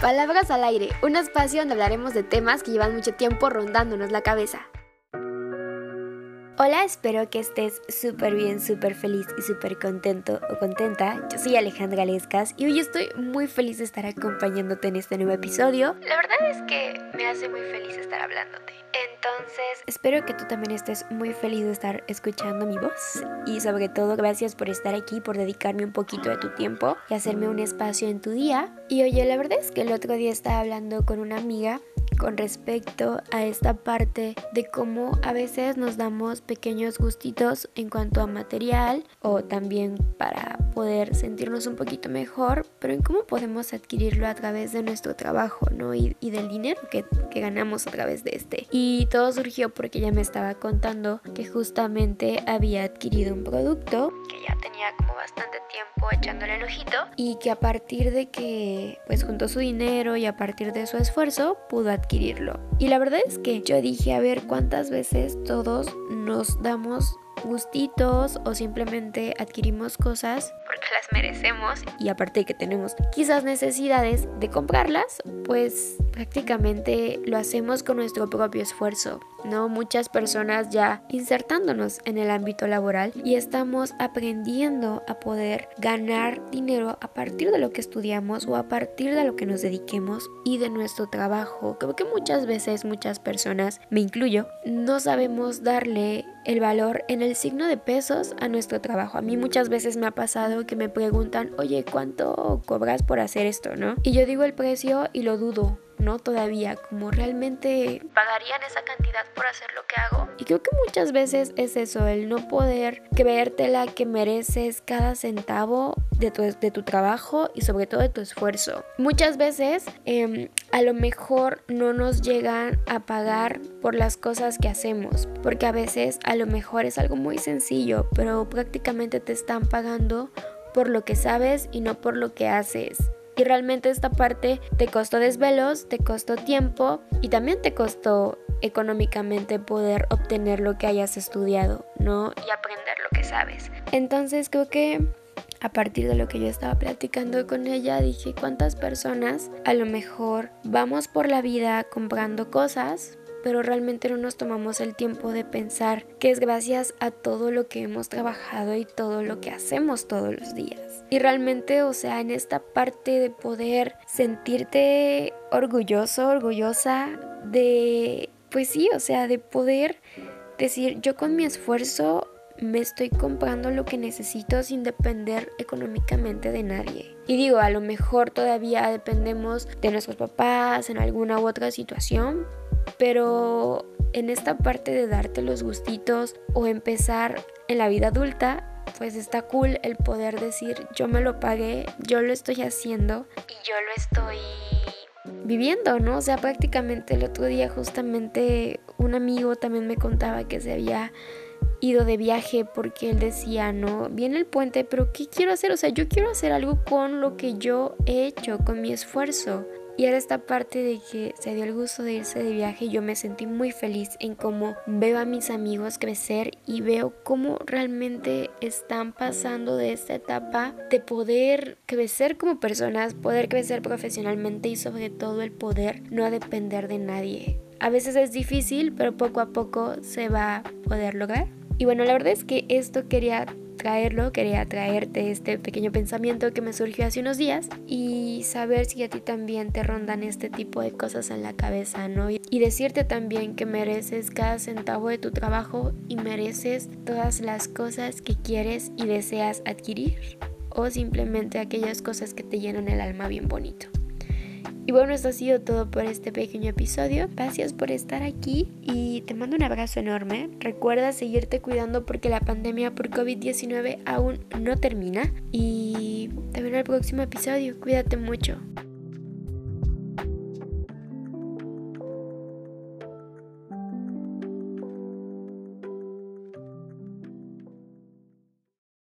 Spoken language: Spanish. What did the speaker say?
Palabras al aire, un espacio donde hablaremos de temas que llevan mucho tiempo rondándonos la cabeza. Hola, espero que estés súper bien, súper feliz y súper contento o contenta. Yo soy Alejandra Lescas y hoy estoy muy feliz de estar acompañándote en este nuevo episodio. La verdad es que me hace muy feliz estar hablándote. Entonces, espero que tú también estés muy feliz de estar escuchando mi voz y sobre todo gracias por estar aquí, por dedicarme un poquito de tu tiempo y hacerme un espacio en tu día. Y oye, la verdad es que el otro día estaba hablando con una amiga con respecto a esta parte de cómo a veces nos damos pequeños gustitos en cuanto a material o también para poder sentirnos un poquito mejor, pero en cómo podemos adquirirlo a través de nuestro trabajo, ¿no? Y, del dinero que, que ganamos a través de este. Y todo surgió porque ella me estaba contando que justamente había adquirido un producto que ya tenía como bastante tiempo echándole el ojito y que a partir de que pues juntó su dinero y a partir de su esfuerzo pudo Y la verdad es que yo dije a ver cuántas veces todos nos damos gustitos o simplemente adquirimos cosas las merecemos y aparte de que tenemos quizás necesidades de comprarlas, pues prácticamente lo hacemos con nuestro propio esfuerzo, ¿no? Muchas personas ya insertándonos en el ámbito laboral y estamos aprendiendo a poder ganar dinero a partir de lo que estudiamos o a partir de lo que nos dediquemos y de nuestro trabajo. Creo que muchas veces muchas personas, me incluyo, no sabemos darle el valor en el signo de pesos a nuestro trabajo. A mí muchas veces me ha pasado que me preguntan, oye, ¿cuánto cobras por hacer esto, no? Y yo digo el precio y lo dudo. ¿No? Todavía, como realmente pagarían esa cantidad por hacer lo que hago. Y creo que muchas veces es eso, el no poder creértela que mereces cada centavo de tu, de tu trabajo y sobre todo de tu esfuerzo. Muchas veces em, a lo mejor no nos llegan a pagar por las cosas que hacemos, porque a veces a lo mejor es algo muy sencillo, pero prácticamente te están pagando por lo que sabes y no por lo que haces. Y realmente esta parte te costó desvelos, te costó tiempo y también te costó económicamente poder obtener lo que hayas estudiado, ¿no? Y aprender lo que sabes. Entonces creo que a partir de lo que yo estaba platicando con ella, dije cuántas personas a lo mejor vamos por la vida comprando cosas pero realmente no nos tomamos el tiempo de pensar que es gracias a todo lo que hemos trabajado y todo lo que hacemos todos los días. Y realmente, o sea, en esta parte de poder sentirte orgulloso, orgullosa de, pues sí, o sea, de poder decir, yo con mi esfuerzo me estoy comprando lo que necesito sin depender económicamente de nadie. Y digo, a lo mejor todavía dependemos de nuestros papás en alguna u otra situación, pero en esta parte de darte los gustitos o empezar en la vida adulta, pues está cool el poder decir yo me lo pagué, yo lo estoy haciendo y yo lo estoy viviendo, ¿no? O sea, prácticamente el otro día justamente un amigo también me contaba que se había ido de viaje porque él decía, no, viene el puente, pero ¿qué quiero hacer? O sea, yo quiero hacer algo con lo que yo he hecho, con mi esfuerzo. Y era esta parte de que se dio el gusto de irse de viaje yo me sentí muy feliz en cómo veo a mis amigos crecer y veo cómo realmente están pasando de esta etapa de poder crecer como personas, poder crecer profesionalmente y sobre todo el poder no depender de nadie. A veces es difícil, pero poco a poco se va a poder lograr. Y bueno, la verdad es que esto quería traerlo, quería traerte este pequeño pensamiento que me surgió hace unos días y saber si a ti también te rondan este tipo de cosas en la cabeza, ¿no? Y decirte también que mereces cada centavo de tu trabajo y mereces todas las cosas que quieres y deseas adquirir o simplemente aquellas cosas que te llenan el alma bien bonito. Y bueno, esto ha sido todo por este pequeño episodio. Gracias por estar aquí y te mando un abrazo enorme. Recuerda seguirte cuidando porque la pandemia por COVID-19 aún no termina. Y en el próximo episodio. Cuídate mucho.